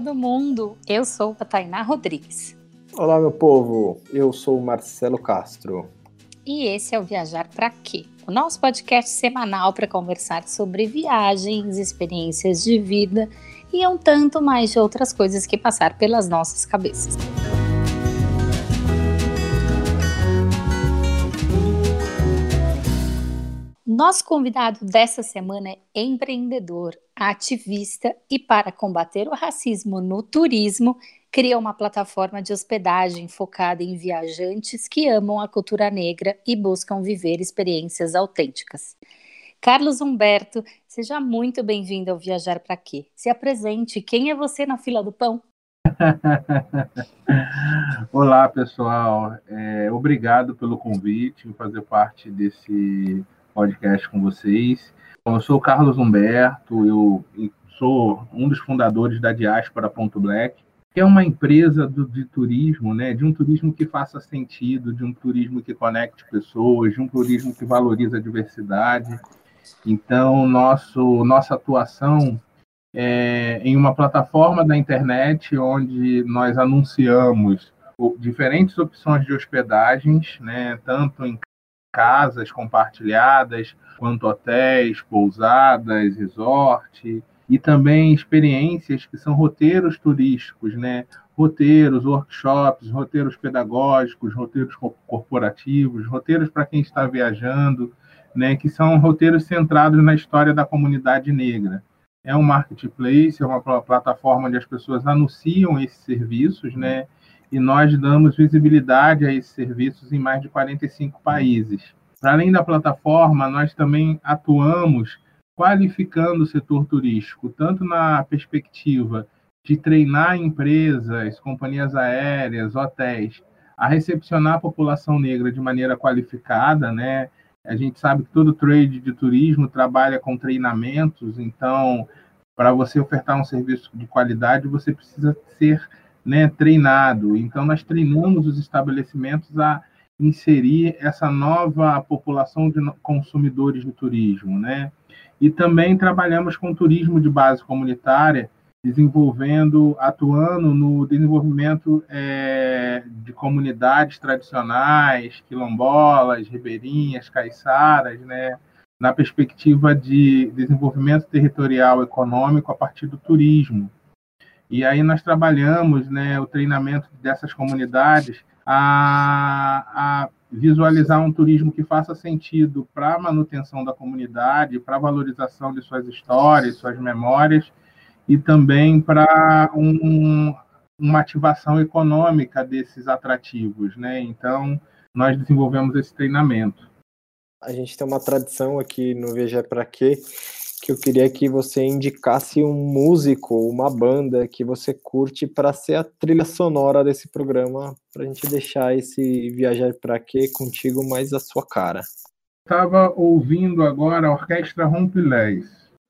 todo mundo! Eu sou a Tainá Rodrigues. Olá, meu povo! Eu sou o Marcelo Castro. E esse é o Viajar Pra Quê? O nosso podcast semanal para conversar sobre viagens, experiências de vida e um tanto mais de outras coisas que passar pelas nossas cabeças. Nosso convidado dessa semana é empreendedor, ativista e, para combater o racismo no turismo, criou uma plataforma de hospedagem focada em viajantes que amam a cultura negra e buscam viver experiências autênticas. Carlos Humberto, seja muito bem-vindo ao Viajar para Quê? Se apresente, quem é você na fila do pão? Olá, pessoal. É, obrigado pelo convite fazer parte desse podcast com vocês. Eu sou o Carlos Humberto, eu sou um dos fundadores da Diáspora Ponto Black, que é uma empresa do, de turismo, né, de um turismo que faça sentido, de um turismo que conecte pessoas, de um turismo que valoriza a diversidade. Então, nosso, nossa atuação é em uma plataforma da internet onde nós anunciamos diferentes opções de hospedagens, né, tanto em casas compartilhadas, quanto hotéis, pousadas, resort, e também experiências que são roteiros turísticos, né? Roteiros, workshops, roteiros pedagógicos, roteiros corporativos, roteiros para quem está viajando, né? Que são roteiros centrados na história da comunidade negra. É um marketplace, é uma plataforma onde as pessoas anunciam esses serviços, né? E nós damos visibilidade a esses serviços em mais de 45 países. Para além da plataforma, nós também atuamos qualificando o setor turístico, tanto na perspectiva de treinar empresas, companhias aéreas, hotéis, a recepcionar a população negra de maneira qualificada, né? A gente sabe que todo trade de turismo trabalha com treinamentos, então, para você ofertar um serviço de qualidade, você precisa ser né, treinado. Então, nós treinamos os estabelecimentos a inserir essa nova população de consumidores do turismo, né? E também trabalhamos com turismo de base comunitária, desenvolvendo, atuando no desenvolvimento é, de comunidades tradicionais, quilombolas, ribeirinhas, caiçaras, né? Na perspectiva de desenvolvimento territorial econômico a partir do turismo. E aí nós trabalhamos né, o treinamento dessas comunidades a, a visualizar um turismo que faça sentido para a manutenção da comunidade, para a valorização de suas histórias, suas memórias, e também para um, uma ativação econômica desses atrativos. Né? Então, nós desenvolvemos esse treinamento. A gente tem uma tradição aqui no Viajar para Quê, que eu queria que você indicasse um músico, uma banda que você curte para ser a trilha sonora desse programa, para a gente deixar esse viajar para quê contigo mais a sua cara. Estava ouvindo agora a Orquestra Rompilés.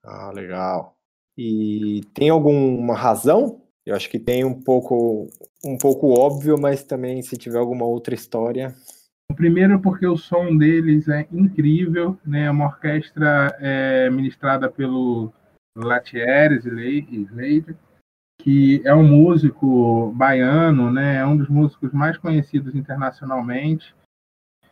Ah, legal. E tem alguma razão? Eu acho que tem um pouco um pouco óbvio, mas também se tiver alguma outra história. Primeiro porque o som deles é incrível, né? É uma orquestra é, ministrada pelo Latieres Slade, que é um músico baiano, né? É um dos músicos mais conhecidos internacionalmente.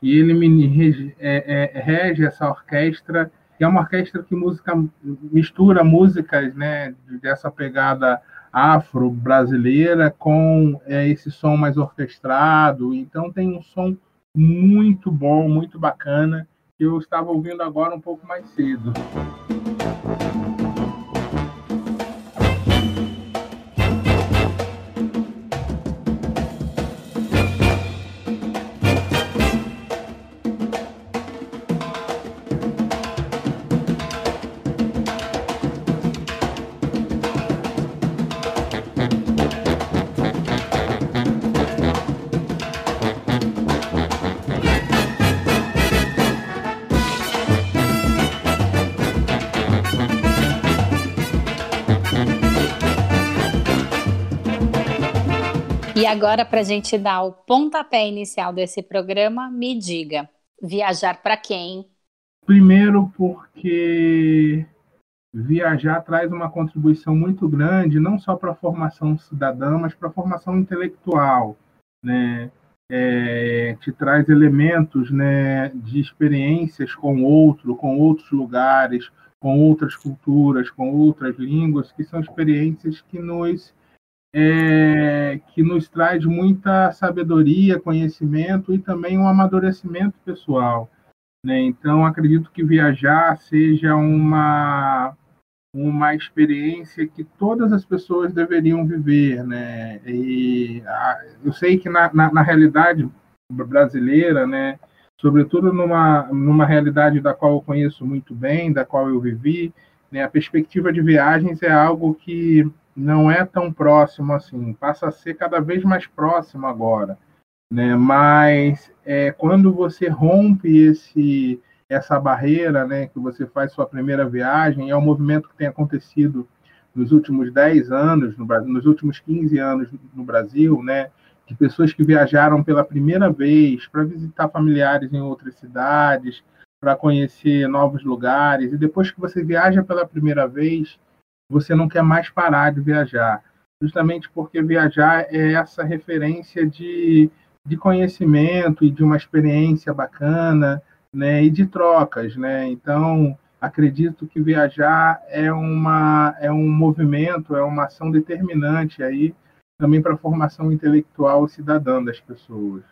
E ele rege, é, é, rege essa orquestra, que é uma orquestra que música, mistura músicas né, dessa pegada afro-brasileira com é, esse som mais orquestrado. Então tem um som muito bom, muito bacana, eu estava ouvindo agora um pouco mais cedo. E agora, para a gente dar o pontapé inicial desse programa, me diga: viajar para quem? Primeiro, porque viajar traz uma contribuição muito grande, não só para a formação cidadã, mas para a formação intelectual, né? É, te traz elementos né, de experiências com outro, com outros lugares, com outras culturas, com outras línguas, que são experiências que nos é, que nos traz muita sabedoria, conhecimento e também um amadurecimento pessoal. Né? Então, acredito que viajar seja uma, uma experiência que todas as pessoas deveriam viver. Né? E a, eu sei que, na, na, na, realidade brasileira, né, sobretudo numa, numa realidade da qual eu conheço muito bem, da qual eu vivi, né, a perspectiva de viagens é algo que não é tão próximo assim, passa a ser cada vez mais próximo agora né? Mas é, quando você rompe esse essa barreira, né, que você faz sua primeira viagem, é um movimento que tem acontecido nos últimos 10 anos no nos últimos 15 anos no Brasil, né, de pessoas que viajaram pela primeira vez para visitar familiares em outras cidades, para conhecer novos lugares, e depois que você viaja pela primeira vez, você não quer mais parar de viajar, justamente porque viajar é essa referência de de conhecimento e de uma experiência bacana, né, e de trocas, né? Então, acredito que viajar é uma é um movimento, é uma ação determinante aí também para a formação intelectual cidadã das pessoas.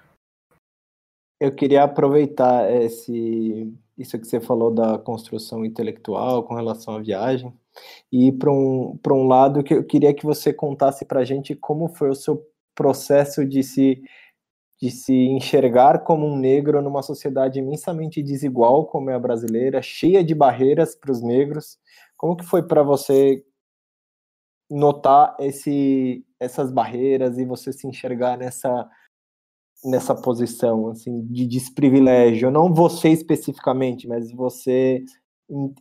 Eu queria aproveitar esse isso que você falou da construção intelectual com relação à viagem e para um um lado que eu queria que você contasse para a gente como foi o seu processo de se de se enxergar como um negro numa sociedade imensamente desigual como é a brasileira, cheia de barreiras para os negros. Como que foi para você notar esse, essas barreiras e você se enxergar nessa nessa posição assim de desprivilégio, não você especificamente, mas você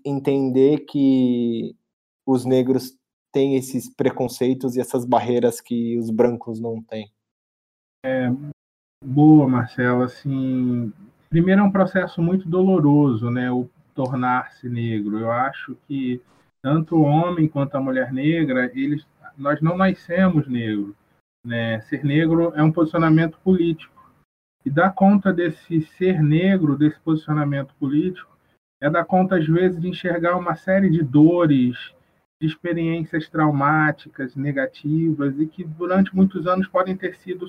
entender que os negros têm esses preconceitos e essas barreiras que os brancos não têm. É, Boa, Marcela. Assim, primeiro é um processo muito doloroso, né? O tornar-se negro. Eu acho que tanto o homem quanto a mulher negra, eles, nós não nascemos negros. Né? Ser negro é um posicionamento político. E dar conta desse ser negro, desse posicionamento político, é dar conta, às vezes, de enxergar uma série de dores, de experiências traumáticas, negativas, e que durante muitos anos podem ter sido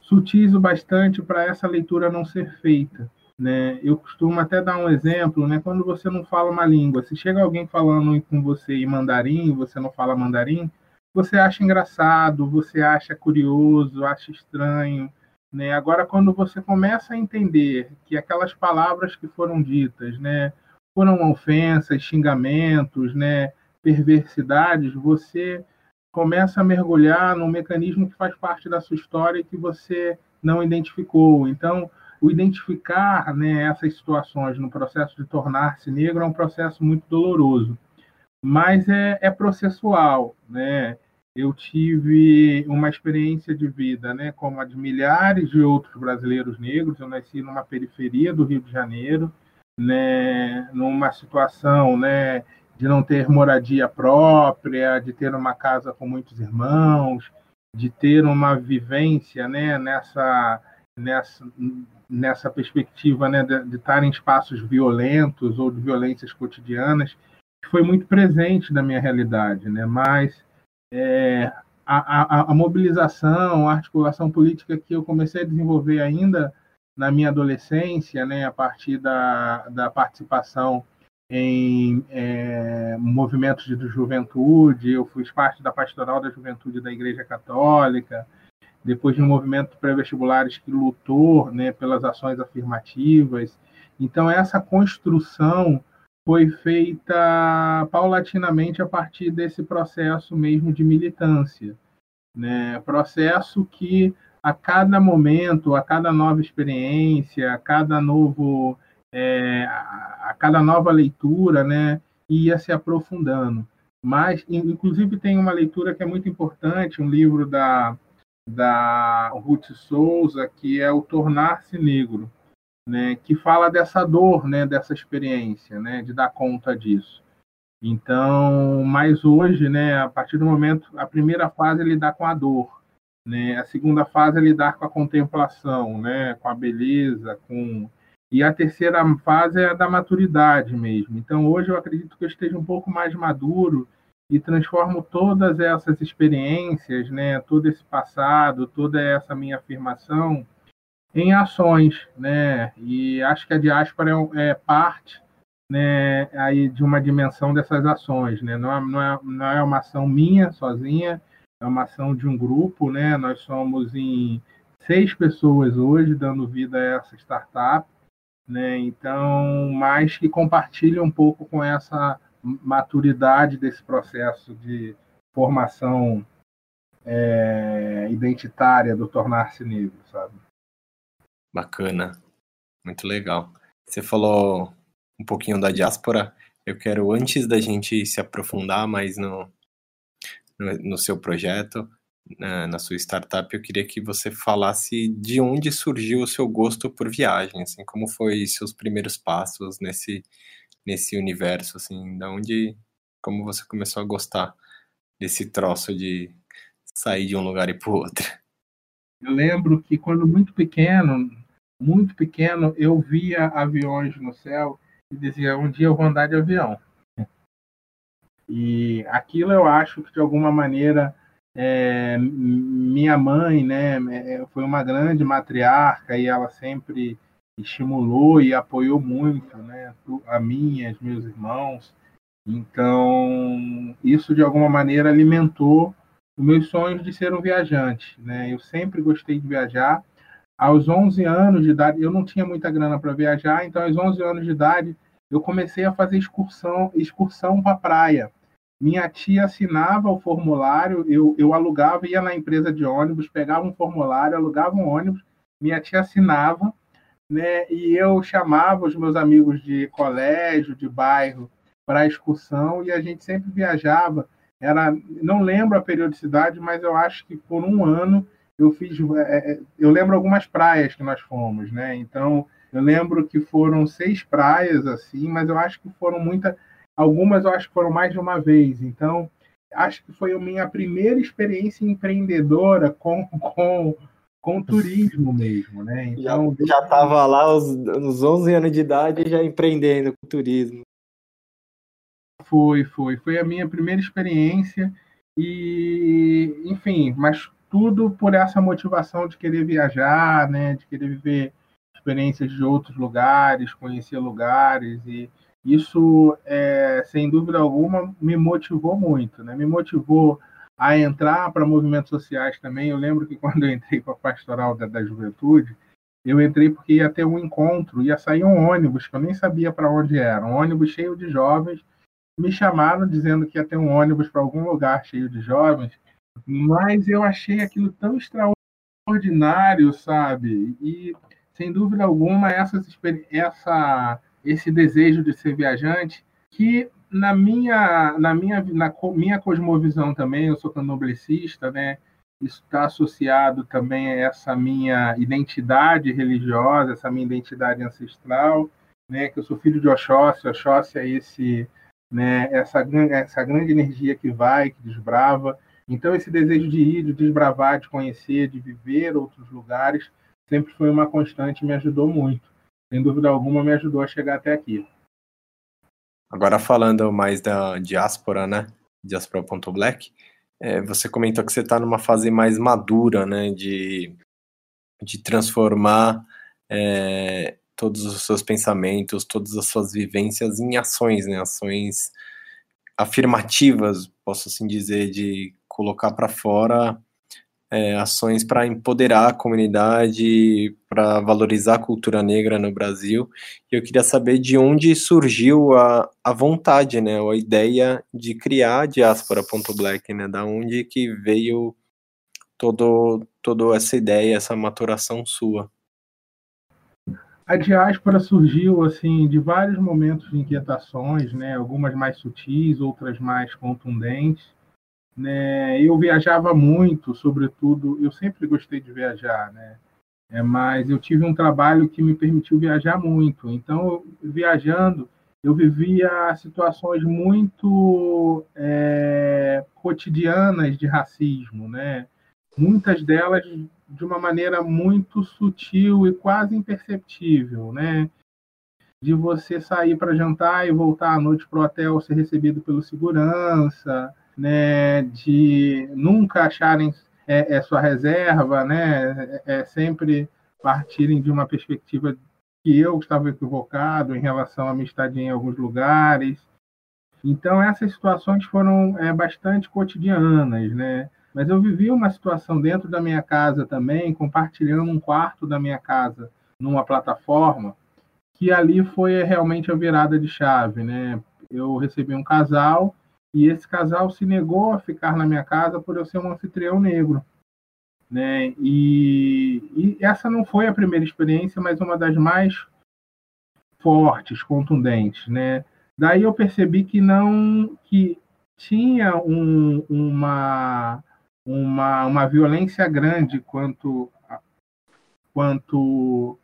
sutis o bastante para essa leitura não ser feita. Né? Eu costumo até dar um exemplo, né? quando você não fala uma língua, se chega alguém falando com você em mandarim, você não fala mandarim, você acha engraçado, você acha curioso, acha estranho. Né? Agora, quando você começa a entender que aquelas palavras que foram ditas né, foram ofensas, xingamentos, né, perversidades, você começa a mergulhar num mecanismo que faz parte da sua história e que você não identificou. Então, o identificar né, essas situações no processo de tornar-se negro é um processo muito doloroso, mas é, é processual. Né? Eu tive uma experiência de vida, né, como a de milhares de outros brasileiros negros. Eu nasci numa periferia do Rio de Janeiro, né, numa situação né, de não ter moradia própria, de ter uma casa com muitos irmãos, de ter uma vivência né, nessa, nessa, nessa perspectiva né, de, estar em espaços violentos ou de violências cotidianas, que foi muito presente na minha realidade. Né? Mas é, a, a, a mobilização, a articulação política que eu comecei a desenvolver ainda na minha adolescência, né, a partir da, da participação em é, movimentos de juventude, eu fui parte da pastoral da juventude da Igreja Católica, depois de um movimento pré-vestibulares que lutou né, pelas ações afirmativas. Então, essa construção foi feita paulatinamente a partir desse processo mesmo de militância. Né? Processo que, a cada momento, a cada nova experiência, a cada novo é, a, cada nova leitura, né, ia se aprofundando. Mas, inclusive, tem uma leitura que é muito importante, um livro da, da Ruth Souza, que é o Tornar-se Negro, né, que fala dessa dor, né, dessa experiência, né, de dar conta disso. Então, mas hoje, né, a partir do momento, a primeira fase é lidar com a dor, né? A segunda fase é lidar com a contemplação, né, com a beleza, com e a terceira fase é a da maturidade mesmo. Então, hoje eu acredito que eu esteja um pouco mais maduro e transformo todas essas experiências, né, todo esse passado, toda essa minha afirmação em ações, né? E acho que a diáspora é, é parte, né, aí de uma dimensão dessas ações, né? Não é, não é, não é uma ação minha sozinha, é uma ação de um grupo, né? Nós somos em seis pessoas hoje dando vida a essa startup, né? Então, mais que compartilha um pouco com essa maturidade desse processo de formação é, identitária do tornar-se negro, sabe? Bacana, muito legal. Você falou um pouquinho da diáspora. Eu quero, antes da gente se aprofundar mais no, no, seu projeto, na, na, sua startup, eu queria que você falasse de onde surgiu o seu gosto por viagem, assim, como foi seus primeiros passos nesse nesse universo, assim, da onde, como você começou a gostar desse troço de sair de um lugar e para o outro? Eu lembro que quando muito pequeno, muito pequeno, eu via aviões no céu e dizia, um dia eu vou andar de avião. E aquilo eu acho que de alguma maneira é, minha mãe, né, é, foi uma grande matriarca e ela sempre estimulou e apoiou muito, né, a mim, e meus irmãos. Então, isso de alguma maneira alimentou os meus sonhos de ser um viajante, né? Eu sempre gostei de viajar. Aos 11 anos de idade, eu não tinha muita grana para viajar, então aos 11 anos de idade eu comecei a fazer excursão, excursão para praia. Minha tia assinava o formulário, eu, eu alugava, ia na empresa de ônibus, pegava um formulário, alugava um ônibus, minha tia assinava, né? E eu chamava os meus amigos de colégio, de bairro, para excursão e a gente sempre viajava. Era, não lembro a periodicidade, mas eu acho que por um ano eu fiz. É, é, eu lembro algumas praias que nós fomos, né? Então eu lembro que foram seis praias assim, mas eu acho que foram muitas. Algumas eu acho que foram mais de uma vez. Então acho que foi a minha primeira experiência empreendedora com, com com turismo mesmo, né? Então, já estava lá aos, aos 11 anos de idade já empreendendo com turismo. Foi, foi. Foi a minha primeira experiência e, enfim, mas tudo por essa motivação de querer viajar, né? De querer viver experiências de outros lugares, conhecer lugares e isso, é, sem dúvida alguma, me motivou muito, né? Me motivou a entrar para movimentos sociais também. Eu lembro que quando eu entrei para a pastoral da, da juventude, eu entrei porque ia ter um encontro, ia sair um ônibus, que eu nem sabia para onde era, um ônibus cheio de jovens. Me chamaram dizendo que ia ter um ônibus para algum lugar cheio de jovens, mas eu achei aquilo tão extraordinário, sabe? E, sem dúvida alguma, essas, essa, esse desejo de ser viajante, que na minha, na minha, na minha cosmovisão também, eu sou candomblessista, né? Isso está associado também a essa minha identidade religiosa, essa minha identidade ancestral, né? Que eu sou filho de Oxóssi, Oxóssi é esse, né? Essa, essa grande energia que vai, que desbrava. Então, esse desejo de ir, de desbravar, de conhecer, de viver outros lugares, sempre foi uma constante e me ajudou muito. Sem dúvida alguma, me ajudou a chegar até aqui. Agora falando mais da diáspora, né? Diaspora.black, é, você comentou que você está numa fase mais madura, né? De, de transformar é, todos os seus pensamentos, todas as suas vivências em ações, né? Ações afirmativas, posso assim dizer, de colocar para fora é, ações para empoderar a comunidade, para valorizar a cultura negra no Brasil. E eu queria saber de onde surgiu a, a vontade, né, a ideia de criar a Diaspora.black, né, da onde que veio todo, toda essa ideia, essa maturação sua. A diáspora surgiu assim de vários momentos de inquietações, né, algumas mais sutis, outras mais contundentes né? Eu viajava muito, sobretudo, eu sempre gostei de viajar, né? É, mas eu tive um trabalho que me permitiu viajar muito. Então, viajando, eu vivia situações muito é, cotidianas de racismo, né? Muitas delas de uma maneira muito sutil e quase imperceptível, né? De você sair para jantar e voltar à noite para o hotel ser recebido pelo segurança, né? De nunca acharem é, é sua reserva, né? É, é sempre partirem de uma perspectiva que eu estava equivocado em relação à estadia em alguns lugares. Então, essas situações foram é, bastante cotidianas, né? Mas eu vivi uma situação dentro da minha casa também, compartilhando um quarto da minha casa numa plataforma, que ali foi realmente a virada de chave, né? Eu recebi um casal e esse casal se negou a ficar na minha casa por eu ser um anfitrião negro né? E, e, essa não foi a primeira experiência, mas uma das mais fortes, contundentes, né? Daí eu percebi que não que tinha um, uma, uma uma violência grande quanto quanto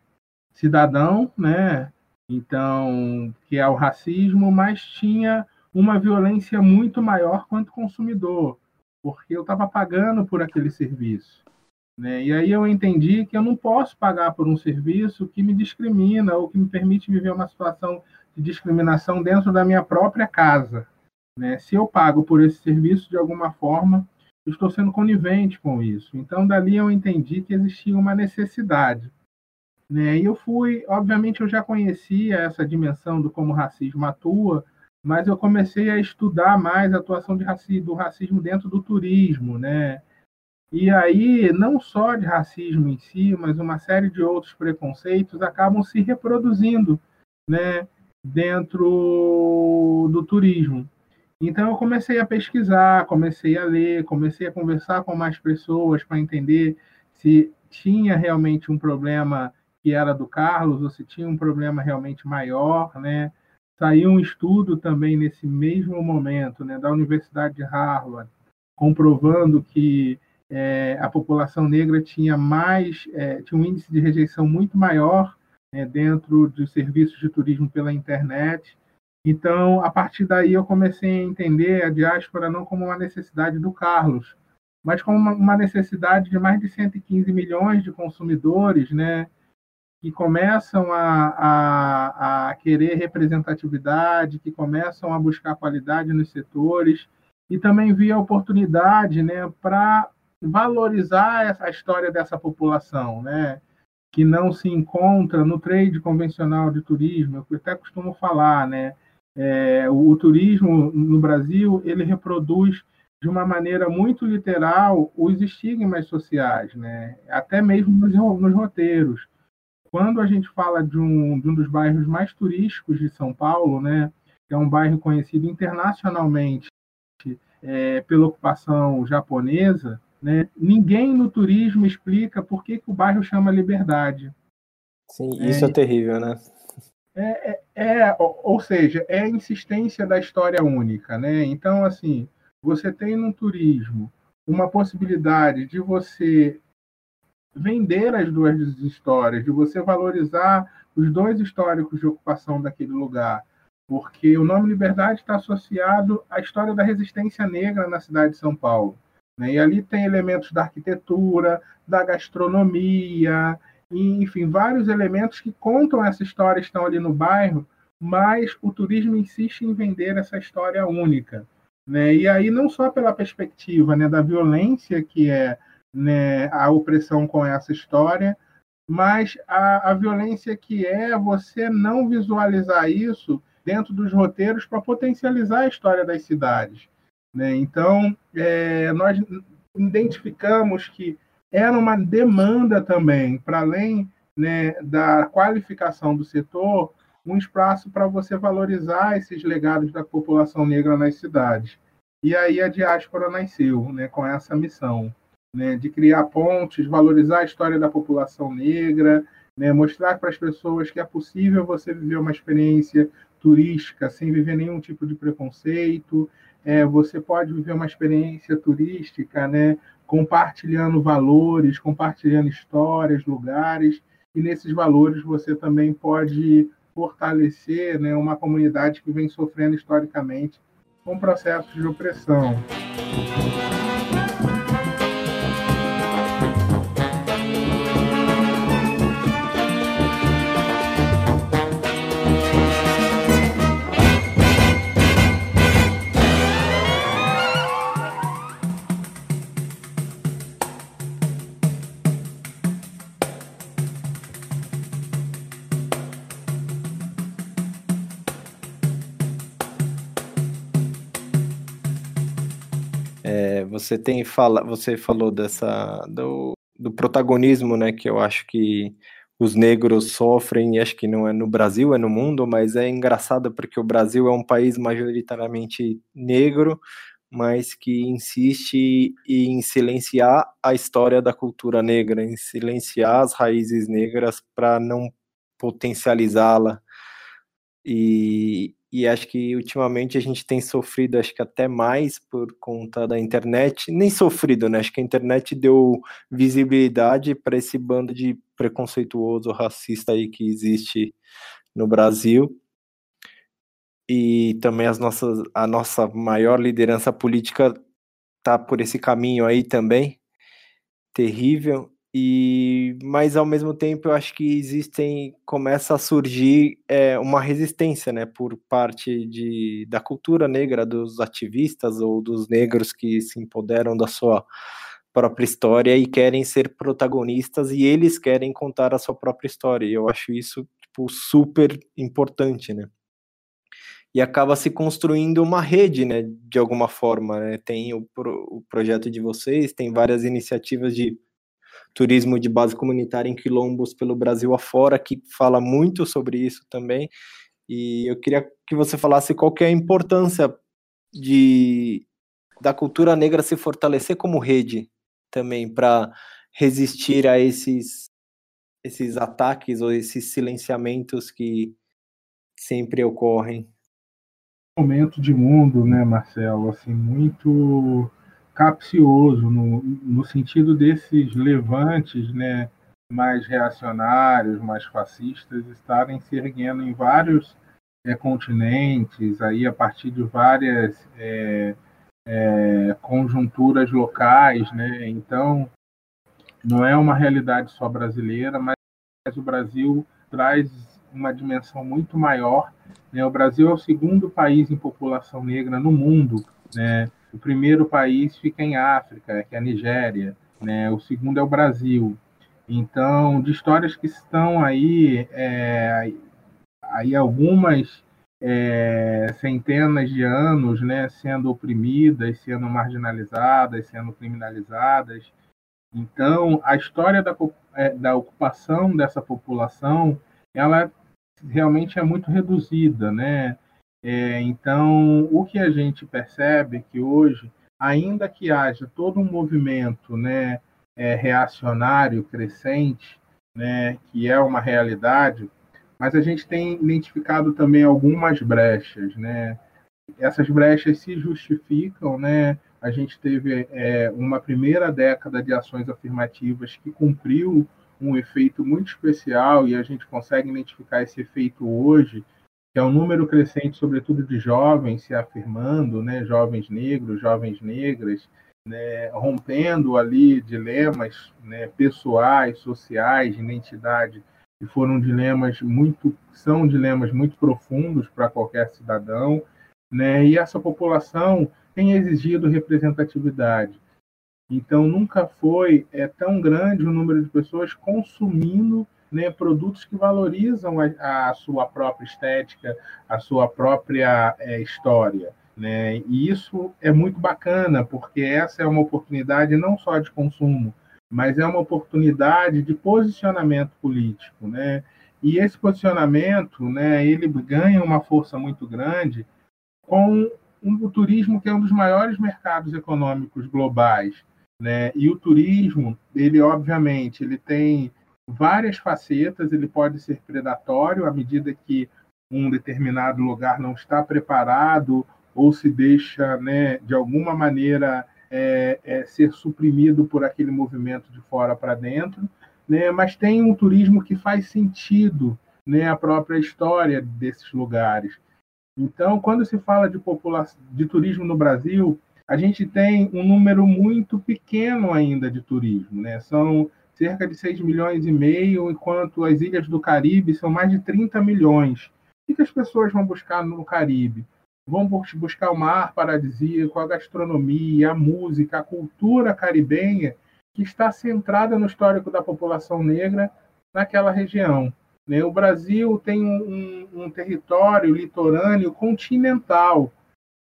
cidadão, né? Então, que é o racismo, mas tinha uma violência muito maior quanto consumidor, porque eu estava pagando por aquele serviço. Né? E aí eu entendi que eu não posso pagar por um serviço que me discrimina ou que me permite viver uma situação de discriminação dentro da minha própria casa. Né? Se eu pago por esse serviço, de alguma forma, eu estou sendo conivente com isso. Então, dali eu entendi que existia uma necessidade. Né? E eu fui, obviamente, eu já conhecia essa dimensão do como o racismo atua, mas eu comecei a estudar mais a atuação do racismo dentro do turismo, né? E aí, não só de racismo em si, mas uma série de outros preconceitos acabam se reproduzindo né, dentro do turismo. Então, eu comecei a pesquisar, comecei a ler, comecei a conversar com mais pessoas para entender se tinha realmente um problema que era do Carlos ou se tinha um problema realmente maior, né? Saiu um estudo também nesse mesmo momento, né, da Universidade de Harvard, comprovando que é, a população negra tinha mais, é, tinha um índice de rejeição muito maior né, dentro dos serviços de turismo pela internet. Então, a partir daí, eu comecei a entender a diáspora não como uma necessidade do Carlos, mas como uma, necessidade de mais de 115 milhões de consumidores, né, que começam a, a, a querer representatividade, que começam a buscar qualidade nos setores, e também via oportunidade né, para valorizar a história dessa população, né? que não se encontra no trade convencional de turismo, eu até costumo falar, né? É, o, o, turismo no Brasil ele reproduz de uma maneira muito literal os estigmas sociais, né? Até mesmo nos, nos roteiros. Quando a gente fala de um, de um dos bairros mais turísticos de São Paulo, né? Que é um bairro conhecido internacionalmente é, pela ocupação japonesa, né? Ninguém no turismo explica por que, que o bairro chama Liberdade. Sim, isso é, é terrível, né? É, é, é, ou seja, é a insistência da história única, né? Então, assim, você tem no turismo uma possibilidade de você vender as duas histórias, de você valorizar os dois históricos de ocupação daquele lugar, porque o nome Liberdade está associado à história da resistência negra na cidade de São Paulo. Né? E ali tem elementos da arquitetura, da gastronomia, enfim, vários elementos que contam essa história estão ali no bairro, mas o turismo insiste em vender essa história única. Né? E aí, não só pela perspectiva né, da violência que é né, a opressão com essa história, mas a, a violência que é você não visualizar isso dentro dos roteiros para potencializar a história das cidades. Né? Então, é, nós identificamos que era uma demanda também, para além né, da qualificação do setor, um espaço para você valorizar esses legados da população negra nas cidades. E aí a diáspora nasceu né, com essa missão né, de criar pontes, valorizar a história da população negra, né, mostrar para as pessoas que é possível você viver uma experiência turística sem viver nenhum tipo de preconceito, é, você pode viver uma experiência turística, né, compartilhando valores, compartilhando histórias, lugares, e nesses valores você também pode fortalecer né, uma comunidade que vem sofrendo historicamente com processos de opressão. Você tem fala, você falou dessa do, do protagonismo, né, que eu acho que os negros sofrem, e acho que não é no Brasil, é no mundo, mas é engraçado porque o Brasil é um país majoritariamente negro, mas que insiste em silenciar a história da cultura negra, em silenciar as raízes negras para não potencializá-la. E, e acho que ultimamente a gente tem sofrido, acho que até mais por conta da internet, nem sofrido, né? Acho que a internet deu visibilidade para esse bando de preconceituoso, racista aí que existe no Brasil. E também as nossas, a nossa maior liderança política tá por esse caminho aí também, terrível. E, mas ao mesmo tempo eu acho que existem, começa a surgir é, uma resistência, né, por parte de, da cultura negra, dos ativistas ou dos negros que se empoderam da sua própria história e querem ser protagonistas e eles querem contar a sua própria história. E eu acho isso tipo, super importante, né? E acaba se construindo uma rede, né, de alguma forma. Né? Tem o, o projeto de vocês, tem várias iniciativas de turismo de base comunitária em quilombos pelo Brasil afora, que fala muito sobre isso também. E eu queria que você falasse qual que é a importância de da cultura negra se fortalecer como rede também para resistir a esses esses ataques ou esses silenciamentos que sempre ocorrem. Momento de mundo, né, Marcelo, assim muito capcioso no, no sentido desses levantes, né, mais reacionários, mais fascistas estarem se erguendo em vários é, continentes, aí a partir de várias é, é, conjunturas locais, né? Então não é uma realidade só brasileira, mas o Brasil traz uma dimensão muito maior. Né? O Brasil é o segundo país em população negra no mundo, né? O primeiro país fica em África, que é a Nigéria, né? O segundo é o Brasil. Então, de histórias que estão aí, é, aí algumas é, centenas de anos, né, sendo oprimidas, sendo marginalizadas, sendo criminalizadas. Então, a história da, é, da ocupação dessa população, ela realmente é muito reduzida, né? É, então, o que a gente percebe é que hoje, ainda que haja todo um movimento né, é, reacionário crescente, né, que é uma realidade, mas a gente tem identificado também algumas brechas. Né? Essas brechas se justificam, né? a gente teve é, uma primeira década de ações afirmativas que cumpriu um efeito muito especial e a gente consegue identificar esse efeito hoje que é um número crescente, sobretudo de jovens se afirmando, né, jovens negros, jovens negras, né, rompendo ali dilemas né, pessoais, sociais, de identidade, que foram dilemas muito, são dilemas muito profundos para qualquer cidadão, né, e essa população tem exigido representatividade. Então, nunca foi é, tão grande o número de pessoas consumindo né, produtos que valorizam a, a, sua própria estética, a sua própria é, história. Né? E isso é muito bacana, porque essa é uma oportunidade não só de consumo, mas é uma oportunidade de posicionamento político. Né? E esse posicionamento né, ele ganha uma força muito grande com o turismo, que é um dos maiores mercados econômicos globais. Né? E o turismo, ele obviamente, ele tem várias facetas, ele pode ser predatório à medida que um determinado lugar não está preparado ou se deixa, né, de alguma maneira, é, é, ser suprimido por aquele movimento de fora para dentro, né, mas tem um turismo que faz sentido né, a própria história desses lugares. Então, quando se fala de, de turismo no Brasil, a gente tem um número muito pequeno ainda de turismo, né? São cerca de 6 milhões e meio, enquanto as ilhas do Caribe são mais de 30 milhões. O que as pessoas vão buscar no Caribe? Vão buscar o mar paradisíaco, a gastronomia, a música, a cultura caribenha, que está centrada no histórico da população negra naquela região. Né? O Brasil tem um, um, território litorâneo continental,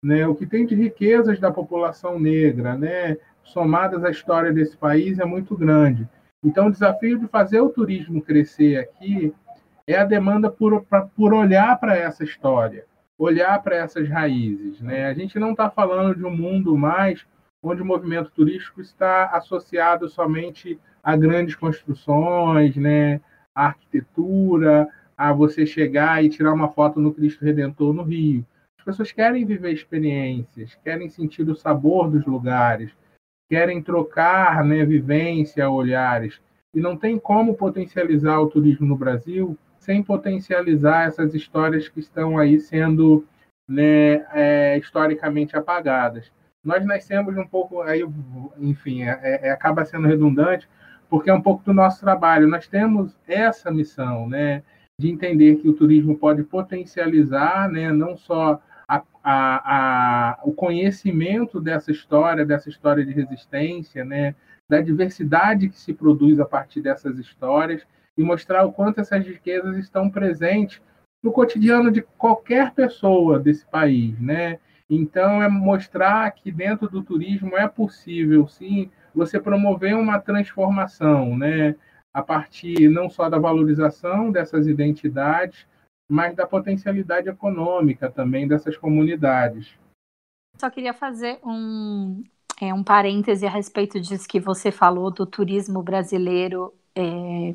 né? o que tem de riquezas da população negra, né? somadas à história desse país, é muito grande. Então, o desafio de fazer o turismo crescer aqui é a demanda por, por olhar para essa história, olhar para essas raízes. Né? A gente não está falando de um mundo mais onde o movimento turístico está associado somente a grandes construções, né? a arquitetura, a você chegar e tirar uma foto no Cristo Redentor no Rio. As pessoas querem viver experiências, querem sentir o sabor dos lugares, querem trocar né, vivência, olhares. E não tem como potencializar o turismo no Brasil sem potencializar essas histórias que estão aí sendo né, é, historicamente apagadas. Nós nascemos um pouco, aí, enfim, é, é, acaba sendo redundante, porque é um pouco do nosso trabalho. Nós temos essa missão, né, de entender que o turismo pode potencializar, né, não só a, a, o conhecimento dessa história, dessa história de resistência, né, da diversidade que se produz a partir dessas histórias e mostrar o quanto essas riquezas estão presentes no cotidiano de qualquer pessoa desse país, né? Então é mostrar que dentro do turismo é possível, sim, você promover uma transformação, né? A partir não só da valorização dessas identidades, mas da potencialidade econômica também dessas comunidades. Só queria fazer um, é, um parêntese a respeito disso que você falou do turismo brasileiro. É,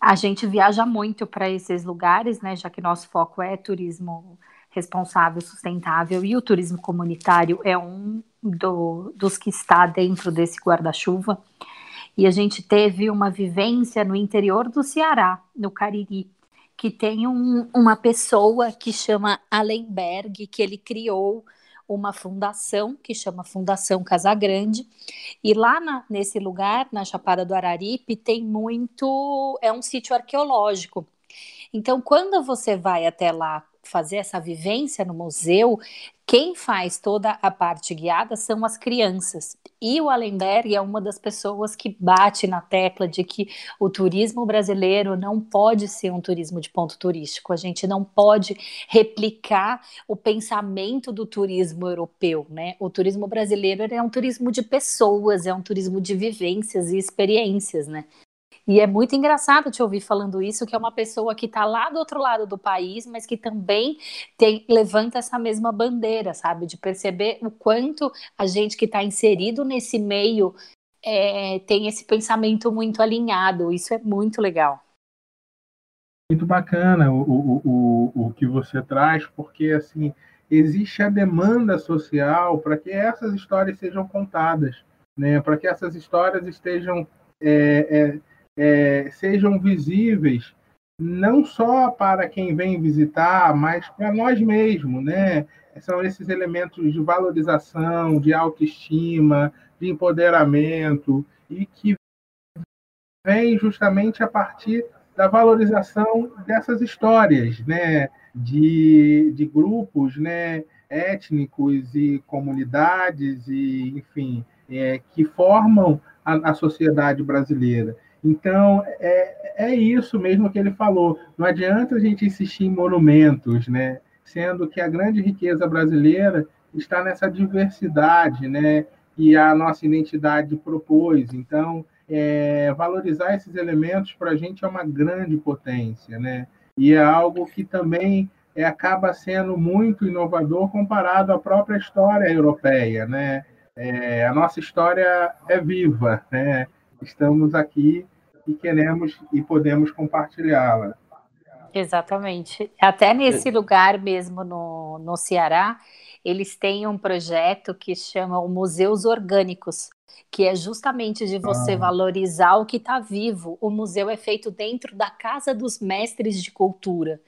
a gente viaja muito para esses lugares, né? Já que nosso foco é turismo responsável, sustentável e o turismo comunitário é um do, dos que está dentro desse guarda-chuva. E a gente teve uma vivência no interior do Ceará, no Cariri, que tem um, uma pessoa que chama Allenberg, que ele criou uma fundação que chama Fundação Casagrande. E lá na, nesse lugar, na Chapada do Araripe, tem muito. É um sítio arqueológico. Então, quando você vai até lá fazer essa vivência no museu, quem faz toda a parte guiada são as crianças. E o Allenberg é uma das pessoas que bate na tecla de que o turismo brasileiro não pode ser um turismo de ponto turístico. A gente não pode replicar o pensamento do turismo europeu, né? O turismo brasileiro é um turismo de pessoas, é um turismo de vivências e experiências, né? E é muito engraçado te ouvir falando isso, que é uma pessoa que está lá do outro lado do país, mas que também tem, levanta essa mesma bandeira, sabe? De perceber o quanto a gente que está inserido nesse meio é, tem esse pensamento muito alinhado. Isso é muito legal. Muito bacana o, o, o, o que você traz, porque assim existe a demanda social para que essas histórias sejam contadas, né? para que essas histórias estejam é, é, é, sejam visíveis não só para quem vem visitar, mas para nós mesmos, né? São esses elementos de valorização, de autoestima, de empoderamento e que vem justamente a partir da valorização dessas histórias, né? De, de grupos, né? Étnicos e comunidades e, enfim, é, que formam a, a sociedade brasileira. Então, é, é isso mesmo que ele falou. Não adianta a gente insistir em monumentos, né? sendo que a grande riqueza brasileira está nessa diversidade né? que a nossa identidade propôs. Então, é, valorizar esses elementos para a gente é uma grande potência. Né? E é algo que também é, acaba sendo muito inovador comparado à própria história europeia. Né? É, a nossa história é viva, né? Estamos aqui e queremos e podemos compartilhá-la. Exatamente. Até nesse lugar mesmo no, no Ceará, eles têm um projeto que chama o Museus Orgânicos, que é justamente de você ah. valorizar o que está vivo. O museu é feito dentro da casa dos mestres de cultura.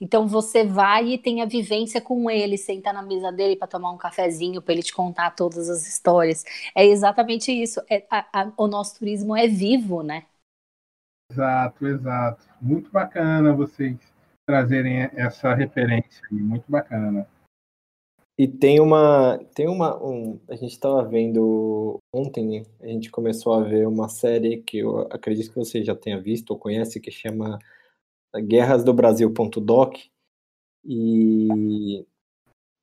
Então você vai e tem a vivência com ele, senta na mesa dele para tomar um cafezinho, para ele te contar todas as histórias. É exatamente isso. É, a, a, o nosso turismo é vivo, né? Exato, exato. Muito bacana vocês trazerem essa referência, muito bacana. E tem uma, tem uma, um, a gente estava vendo ontem, a gente começou a ver uma série que eu acredito que você já tenha visto ou conhece, que chama Guerras do Brasil.doc, e,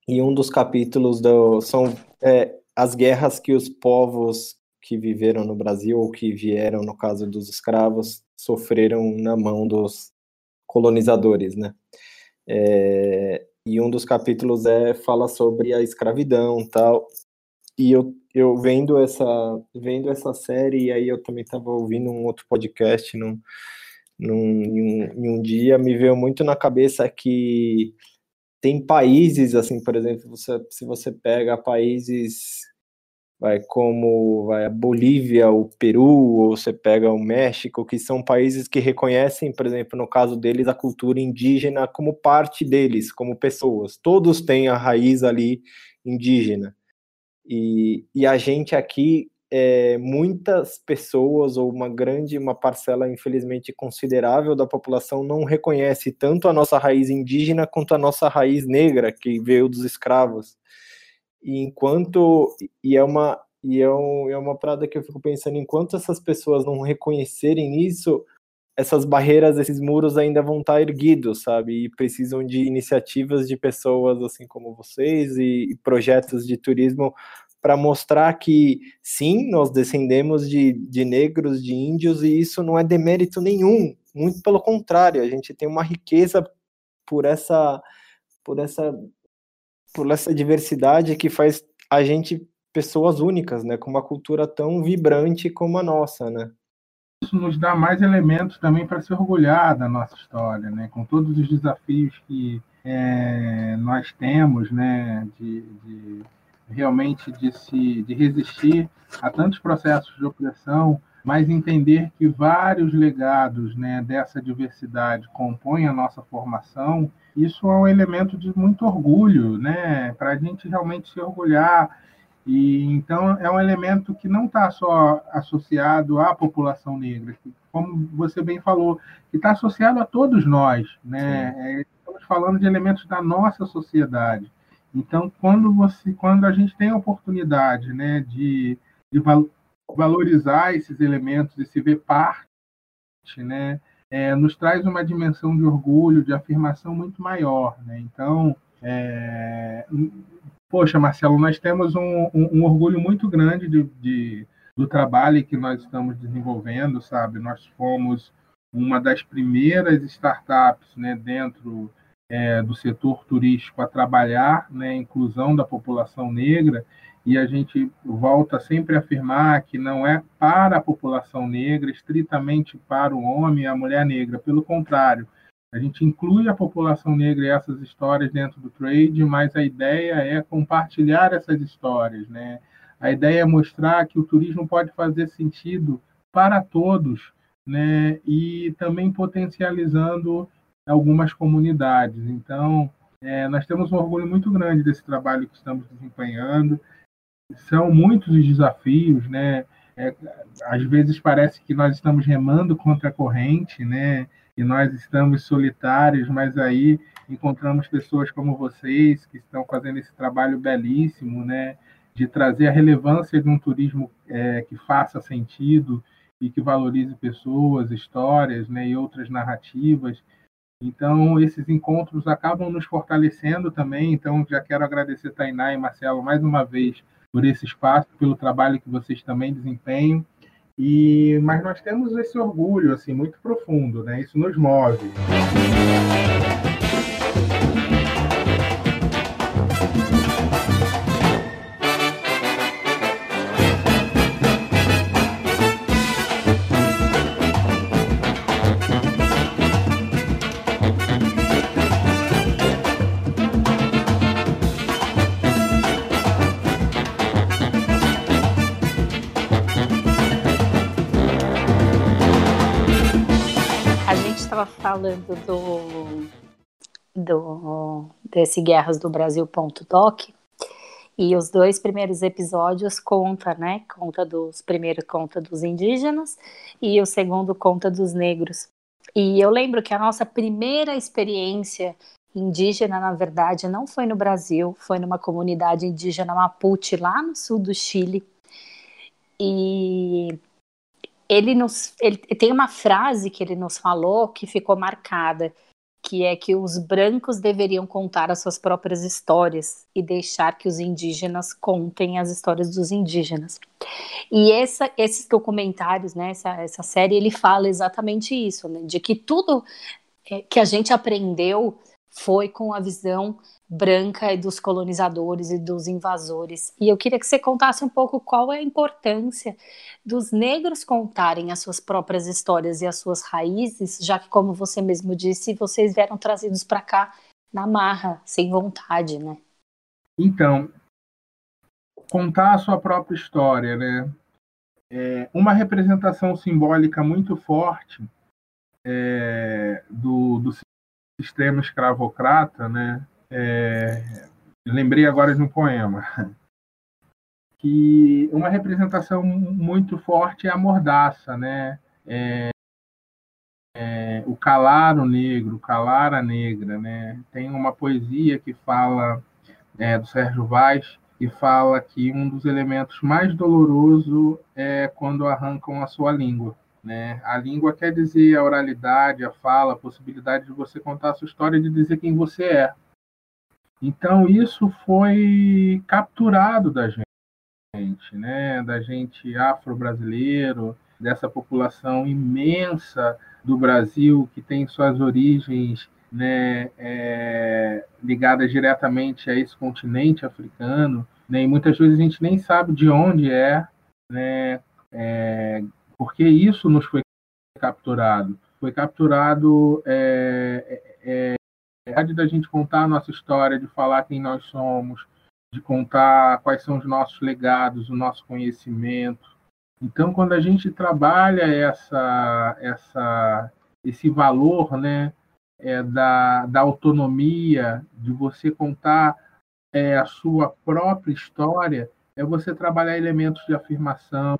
e um dos capítulos do, são é, as guerras que os povos que viveram no Brasil ou que vieram, no caso dos escravos, sofreram na mão dos colonizadores, né? É, e um dos capítulos é fala sobre a escravidão tal. E eu, eu vendo essa vendo essa série, e aí eu também estava ouvindo um outro podcast num, num, em, um, em um dia, me veio muito na cabeça que tem países, assim, por exemplo, você, se você pega países vai como vai a Bolívia, o Peru, ou você pega o México, que são países que reconhecem, por exemplo, no caso deles, a cultura indígena como parte deles, como pessoas. Todos têm a raiz ali indígena. E, e a gente aqui é, muitas pessoas ou uma grande, uma parcela infelizmente considerável da população não reconhece tanto a nossa raiz indígena quanto a nossa raiz negra que veio dos escravos. E enquanto e é uma e é, um, é uma parada que eu fico pensando enquanto essas pessoas não reconhecerem isso, essas barreiras, esses muros ainda vão estar erguidos, sabe? E precisam de iniciativas de pessoas assim como vocês e, e projetos de turismo para mostrar que sim, nós descendemos de, de negros, de índios, e isso não é demérito nenhum, muito pelo contrário, a gente tem uma riqueza por essa por essa por essa diversidade que faz a gente pessoas únicas, né, com uma cultura tão vibrante como a nossa, né? Isso nos dá mais elementos também para se orgulhar da nossa história, né, com todos os desafios que é, nós temos, né, de, de realmente de se de resistir a tantos processos de opressão, mas entender que vários legados né, dessa diversidade compõem a nossa formação, isso é um elemento de muito orgulho, né, para a gente realmente se orgulhar. E então é um elemento que não está só associado à população negra, que, como você bem falou, que está associado a todos nós, né? É, estamos falando de elementos da nossa sociedade. Então, quando você, quando a gente tem a oportunidade, né, de, de valorizar esses elementos e se ver parte, né, é, nos traz uma dimensão de orgulho, de afirmação muito maior, né? Então, é, poxa, Marcelo, nós temos um, um, um orgulho muito grande de, de, do trabalho que nós estamos desenvolvendo, sabe? Nós fomos uma das primeiras startups, né, dentro é, do setor turístico a trabalhar né, a inclusão da população negra, e a gente volta sempre a afirmar que não é para a população negra, estritamente para o homem e a mulher negra, pelo contrário, a gente inclui a população negra e essas histórias dentro do trade, mas a ideia é compartilhar essas histórias, né? A ideia é mostrar que o turismo pode fazer sentido para todos, né? E também potencializando algumas comunidades. Então, é, nós temos um orgulho muito grande desse trabalho que estamos desempenhando. São muitos os desafios, né? É, às vezes parece que nós estamos remando contra a corrente, né? E nós estamos solitários, mas aí encontramos pessoas como vocês que estão fazendo esse trabalho belíssimo, né? De trazer a relevância de um turismo é, que faça sentido e que valorize pessoas, histórias, né? E outras narrativas. Então, esses encontros acabam nos fortalecendo também. Então, já quero agradecer Tainá e Marcelo mais uma vez por esse espaço, pelo trabalho que vocês também desempenham. E mas nós temos esse orgulho assim muito profundo, né? Isso nos move. Falando do, do desse Guerras do Brasil.doc e os dois primeiros episódios conta, né? Conta dos primeiro conta dos indígenas e o segundo conta dos negros. E eu lembro que a nossa primeira experiência indígena, na verdade, não foi no Brasil, foi numa comunidade indígena Mapuche, lá no sul do Chile. E ele nos ele tem uma frase que ele nos falou que ficou marcada, que é que os brancos deveriam contar as suas próprias histórias e deixar que os indígenas contem as histórias dos indígenas. E essa, esses documentários, né, essa, essa série, ele fala exatamente isso, né, de que tudo é, que a gente aprendeu foi com a visão branca e dos colonizadores e dos invasores. E eu queria que você contasse um pouco qual é a importância dos negros contarem as suas próprias histórias e as suas raízes, já que, como você mesmo disse, vocês vieram trazidos para cá na marra, sem vontade, né? Então, contar a sua própria história, né? É uma representação simbólica muito forte é, do, do sistema escravocrata, né? É, lembrei agora de um poema que uma representação muito forte é a mordaça, né? É, é, o calar o negro, calar a negra, né? Tem uma poesia que fala é, do Sérgio Vaz que fala que um dos elementos mais doloroso é quando arrancam a sua língua. Né? A língua quer dizer a oralidade, a fala, a possibilidade de você contar a sua história e de dizer quem você é. Então, isso foi capturado da gente, né? da gente afro-brasileiro, dessa população imensa do Brasil que tem suas origens né, é, ligadas diretamente a esse continente africano, né, e muitas vezes a gente nem sabe de onde é, né, é, porque isso nos foi capturado. Foi capturado é, é, é, da gente contar a nossa história, de falar quem nós somos, de contar quais são os nossos legados, o nosso conhecimento. Então, quando a gente trabalha essa, essa, esse valor né, é, da, da autonomia, de você contar é, a sua própria história, é você trabalhar elementos de afirmação,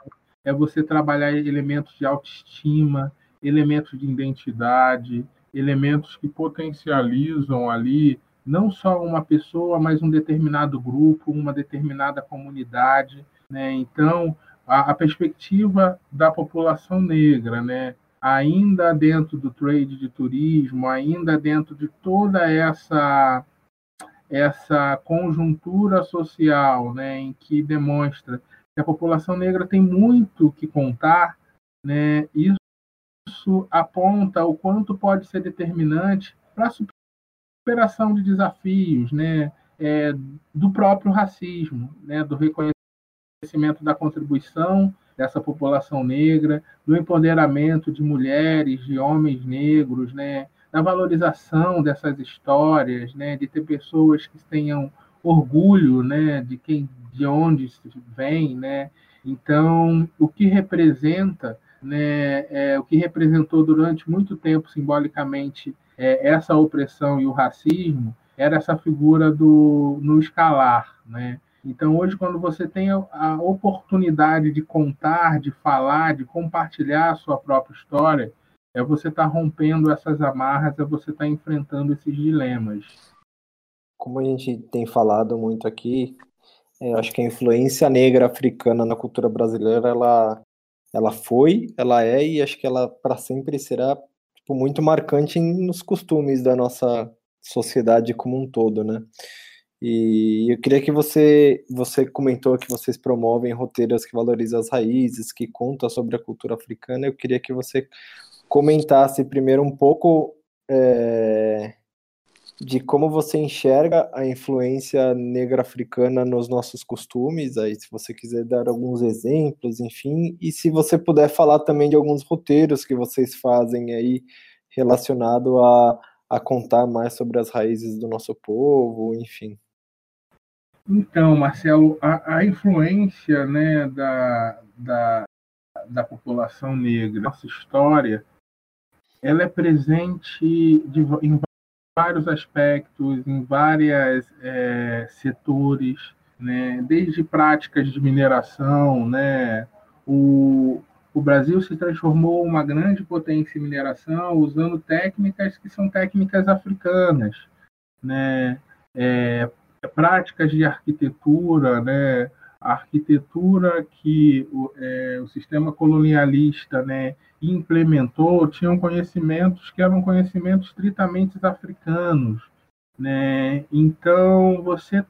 é você trabalhar elementos de autoestima, elementos de identidade, elementos que potencializam ali não só uma pessoa, mas um determinado grupo, uma determinada comunidade. Né? Então, a, a perspectiva da população negra, né? ainda dentro do trade de turismo, ainda dentro de toda essa essa conjuntura social, né, em que demonstra que a população negra tem muito que contar, né? Isso aponta o quanto pode ser determinante para a superação de desafios, né? É, do próprio racismo, né? Do reconhecimento da contribuição dessa população negra, do empoderamento de mulheres, de homens negros, né? Da valorização dessas histórias, né? De ter pessoas que tenham orgulho, né? De quem de onde vem, né? Então, o que representa, né, é, o que representou durante muito tempo simbolicamente é, essa opressão e o racismo era essa figura do no escalar, né? Então, hoje, quando você tem a oportunidade de contar, de falar, de compartilhar a sua própria história, é você estar tá rompendo essas amarras, é você estar tá enfrentando esses dilemas. Como a gente tem falado muito aqui, é, acho que a influência negra africana na cultura brasileira, ela, ela foi, ela é e acho que ela para sempre será tipo, muito marcante nos costumes da nossa sociedade como um todo, né? E eu queria que você você comentou que vocês promovem roteiros que valorizam as raízes, que contam sobre a cultura africana. Eu queria que você comentasse primeiro um pouco é, de como você enxerga a influência negra africana nos nossos costumes, aí se você quiser dar alguns exemplos, enfim, e se você puder falar também de alguns roteiros que vocês fazem aí relacionado a, a contar mais sobre as raízes do nosso povo, enfim. Então, Marcelo, a, a influência né, da, da, da população negra, nossa história, ela é presente de, em vários aspectos, em vários é, setores, né? desde práticas de mineração, né? o, o Brasil se transformou uma grande potência em mineração usando técnicas que são técnicas africanas, né? É, práticas de arquitetura, né? A arquitetura que o, é, o sistema colonialista, né, implementou tinham conhecimentos que eram conhecimentos estritamente africanos, né? Então você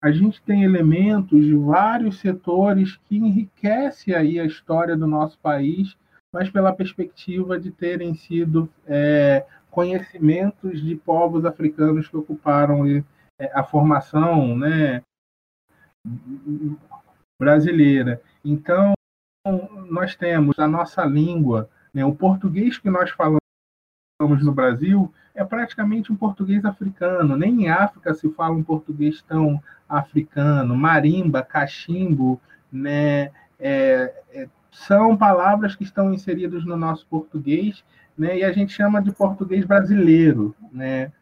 a gente tem elementos de vários setores que enriquecem aí a história do nosso país, mas pela perspectiva de terem sido é, conhecimentos de povos africanos que ocuparam é, a formação né, brasileira. Então, nós temos a nossa língua, né, o português que nós falamos no Brasil é praticamente um português africano. Nem em África se fala um português tão africano. Marimba, cachimbo, né? É, é, são palavras que estão inseridas no nosso português, né? E a gente chama de português brasileiro, né?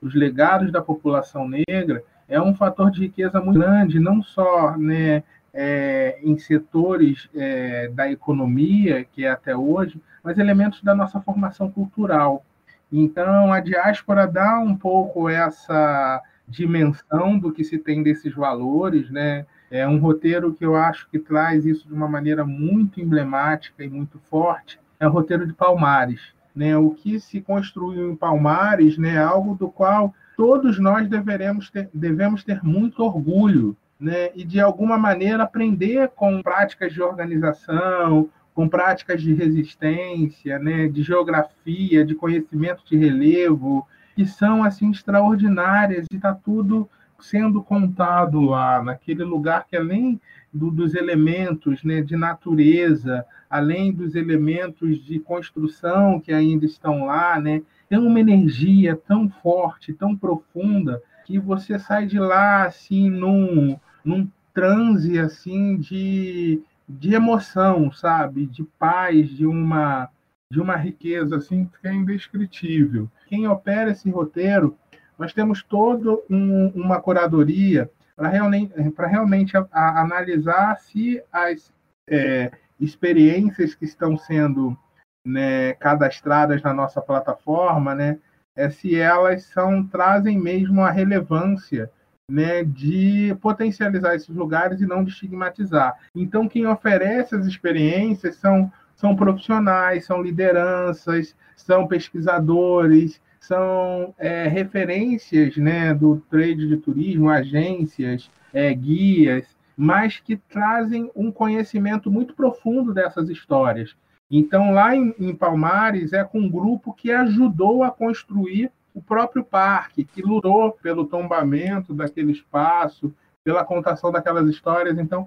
Os legados da população negra é um fator de riqueza muito grande, não só, né? É, em setores é, da economia, que é até hoje, mas elementos da nossa formação cultural. Então, a diáspora dá um pouco essa dimensão do que se tem desses valores, né? É um roteiro que eu acho que traz isso de uma maneira muito emblemática e muito forte. É o roteiro de Palmares, né? O que se construiu em Palmares, né? Algo do qual todos nós deveremos ter, devemos ter muito orgulho, né? E de alguma maneira aprender com práticas de organização, com práticas de resistência, né? De geografia, de conhecimento de relevo, que são assim extraordinárias e está tudo sendo contado lá naquele lugar que além do, dos elementos né, de natureza, além dos elementos de construção que ainda estão lá, né, tem uma energia tão forte, tão profunda que você sai de lá assim num, num transe assim de, de emoção, sabe, de paz, de uma de uma riqueza assim que é indescritível. Quem opera esse roteiro, nós temos toda um, uma curadoria para realmente, realmente a, a analisar se as é, experiências que estão sendo né, cadastradas na nossa plataforma, né, é se elas são trazem mesmo a relevância né, de potencializar esses lugares e não de estigmatizar. Então, quem oferece as experiências são são profissionais, são lideranças, são pesquisadores, são é, referências né, do trade de turismo, agências, é, guias, mas que trazem um conhecimento muito profundo dessas histórias. Então, lá em, em Palmares, é com um grupo que ajudou a construir o próprio parque, que lutou pelo tombamento daquele espaço, pela contação daquelas histórias. Então,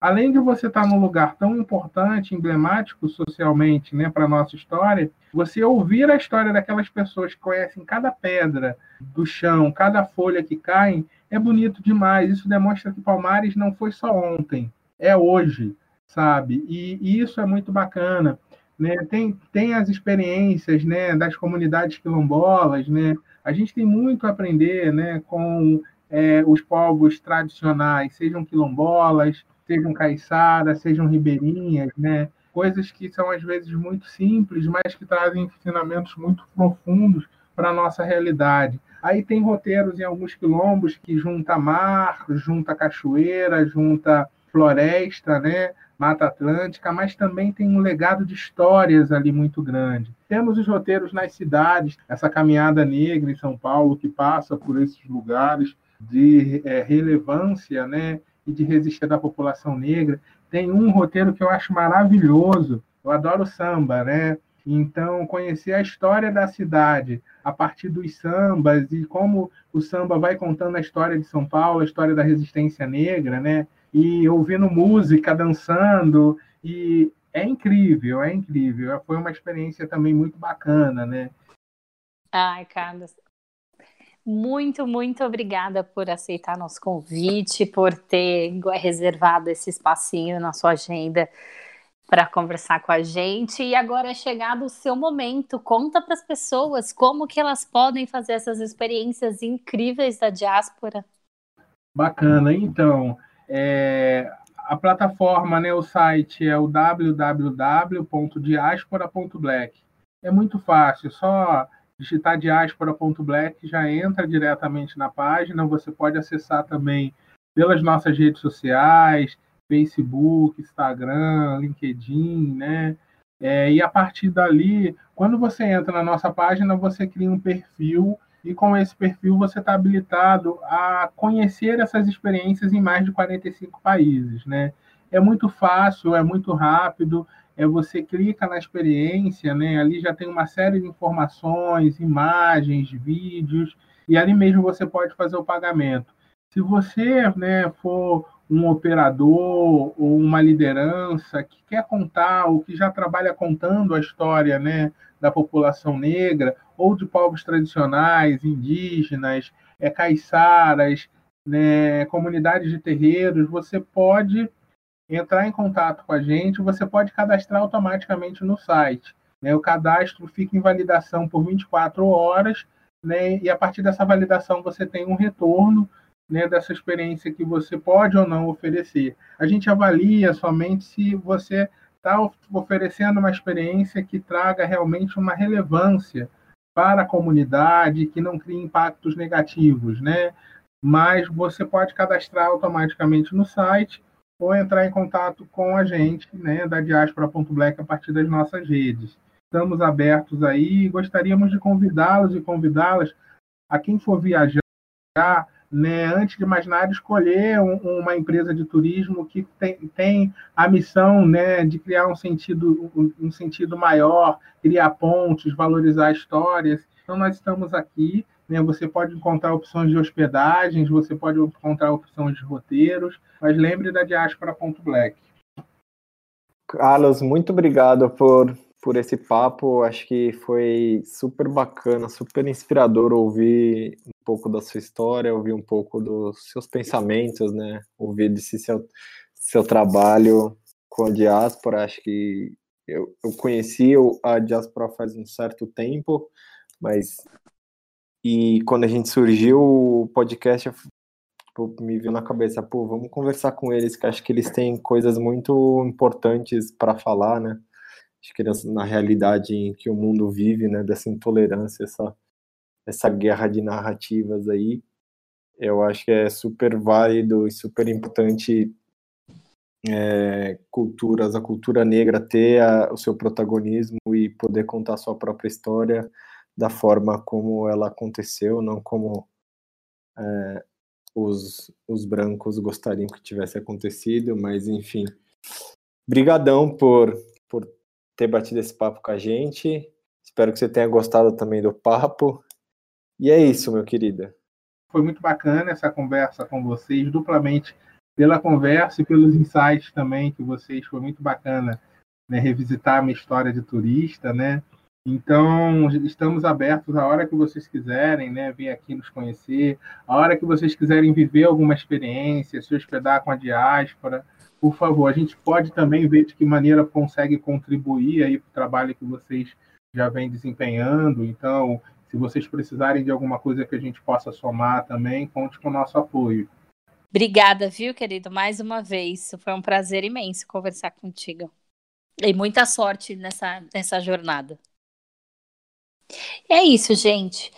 além de você estar num lugar tão importante, emblemático socialmente, né, para nossa história, você ouvir a história daquelas pessoas que conhecem cada pedra do chão, cada folha que cai, é bonito demais. Isso demonstra que Palmares não foi só ontem, é hoje, sabe? E, e isso é muito bacana. Né? Tem, tem as experiências né, das comunidades quilombolas, né? A gente tem muito a aprender né, com é, os povos tradicionais, sejam quilombolas, sejam caiçaras, sejam ribeirinhas, né? Coisas que são às vezes muito simples, mas que trazem ensinamentos muito profundos para a nossa realidade. Aí tem roteiros em alguns quilombos que junta mar, junta cachoeira, junta floresta, né? Mata Atlântica, mas também tem um legado de histórias ali muito grande. Temos os roteiros nas cidades, essa caminhada negra em São Paulo que passa por esses lugares de é, relevância, né? e de resistir da população negra. Tem um roteiro que eu acho maravilhoso. Eu adoro samba, né? Então, conhecer a história da cidade a partir dos sambas e como o samba vai contando a história de São Paulo, a história da resistência negra, né? E ouvindo música, dançando, e é incrível, é incrível. Foi uma experiência também muito bacana, né? Ai, Carlos, muito, muito obrigada por aceitar nosso convite, por ter reservado esse espacinho na sua agenda. para conversar com a gente. E agora é chegado o seu momento. Conta para as pessoas como que elas podem fazer essas experiências incríveis da diáspora. Bacana. Então, é, a plataforma, né, o site é o www.diaspora.black. É muito fácil, só digitar diaspora.black já entra diretamente na página. Você pode acessar também pelas nossas redes sociais, Facebook, Instagram, LinkedIn, né? É, e a partir dali, quando você entra na nossa página, você cria um perfil e com esse perfil você está habilitado a conhecer essas experiências em mais de 45 países, né? É muito fácil, é muito rápido, é você clica na experiência, né? Ali já tem uma série de informações, imagens, vídeos, e ali mesmo você pode fazer o pagamento. Se você né, for um operador ou uma liderança que quer contar ou que já trabalha contando a história né, da população negra ou de povos tradicionais, indígenas, é, caiçaras, né, comunidades de terreiros, você pode entrar em contato com a gente, você pode cadastrar automaticamente no site. Né? O cadastro fica em validação por 24 horas, né? e a partir dessa validação você tem um retorno né, dessa experiência que você pode ou não oferecer. A gente avalia somente se você está oferecendo uma experiência que traga realmente uma relevância para a comunidade, que não crie impactos negativos, né? Mas você pode cadastrar automaticamente no site ou entrar em contato com a gente, né, da diaspora.black a partir das nossas redes. Estamos abertos aí, gostaríamos de convidá-los e convidá-las a quem for viajar né, antes de mais nada, escolher um, uma empresa de turismo que tem, tem a missão né, de criar um sentido, um, sentido maior, criar pontes, valorizar histórias. Então, nós estamos aqui. Né, você pode encontrar opções de hospedagens, você pode encontrar opções de roteiros, mas lembre da Diaspora.black. Carlos, muito obrigado por, por esse papo. Acho que foi super bacana, super inspirador ouvir um pouco da sua história, ouvir um pouco dos seus pensamentos, né? Ouvir desse seu, seu trabalho com a diáspora. Acho que eu, eu conheci a diáspora faz um certo tempo, mas e quando a gente surgiu o podcast, tipo, me viu na cabeça, pô, vamos conversar com eles, que acho que eles têm coisas muito importantes para falar, né? Acho que na realidade em que o mundo vive, né, dessa intolerância, essa essa guerra de narrativas aí. Eu acho que é super válido e super importante é, culturas, a cultura negra ter a, o seu protagonismo e poder contar sua própria história da forma como ela aconteceu, não como é, os, os brancos gostariam que tivesse acontecido, mas enfim. Brigadão por, por ter batido esse papo com a gente. Espero que você tenha gostado também do papo. E é isso, meu querido. Foi muito bacana essa conversa com vocês, duplamente pela conversa e pelos insights também que vocês. Foi muito bacana né, revisitar a minha história de turista, né? Então, estamos abertos a hora que vocês quiserem, né, vir aqui nos conhecer, a hora que vocês quiserem viver alguma experiência, se hospedar com a diáspora, por favor, a gente pode também ver de que maneira consegue contribuir aí para o trabalho que vocês já vêm desempenhando. Então, se vocês precisarem de alguma coisa que a gente possa somar também, conte com o nosso apoio. Obrigada, viu, querido, mais uma vez. Foi um prazer imenso conversar contigo. E muita sorte nessa, nessa jornada. É isso, gente.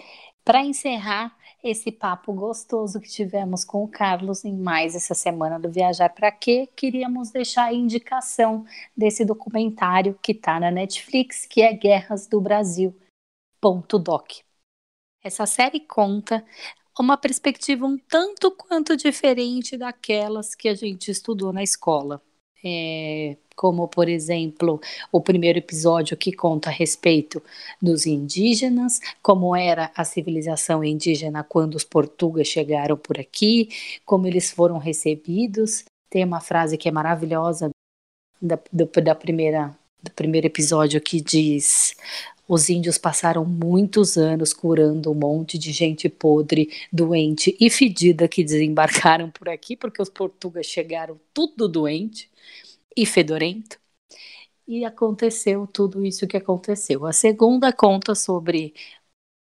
Para encerrar esse papo gostoso que tivemos com o Carlos em mais essa semana do Viajar para Quê, queríamos deixar a indicação desse documentário que está na Netflix, que é Guerras do Brasil. Doc. Essa série conta uma perspectiva um tanto quanto diferente daquelas que a gente estudou na escola. É, como, por exemplo, o primeiro episódio que conta a respeito dos indígenas, como era a civilização indígena quando os portugueses chegaram por aqui, como eles foram recebidos. Tem uma frase que é maravilhosa da, do, da primeira, do primeiro episódio que diz: os índios passaram muitos anos curando um monte de gente podre, doente e fedida que desembarcaram por aqui, porque os portugueses chegaram tudo doente e fedorento. e aconteceu tudo isso que aconteceu. A segunda conta sobre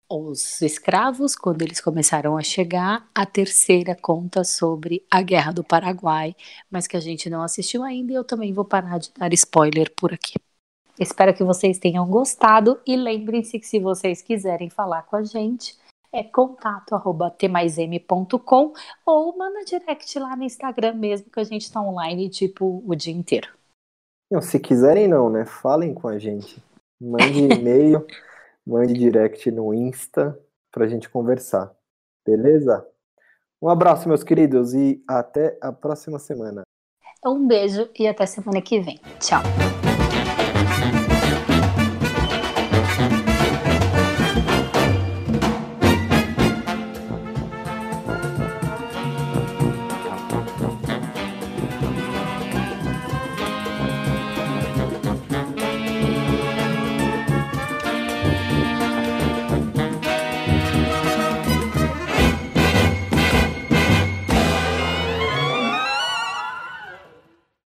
os escravos, quando eles começaram a chegar. A terceira conta sobre a Guerra do Paraguai, mas que a gente não assistiu ainda e eu também vou parar de dar spoiler por aqui. Espero que vocês tenham gostado e lembrem-se que se vocês quiserem falar com a gente, é contato@tmaism.com ou manda direct lá no Instagram mesmo que a gente está online tipo o dia inteiro. Não, se quiserem não, né? Falem com a gente. Mande e-mail mande direct no Insta para a gente conversar. Beleza? Um abraço, meus queridos, e até a próxima semana. Um beijo e até semana que vem. Tchau.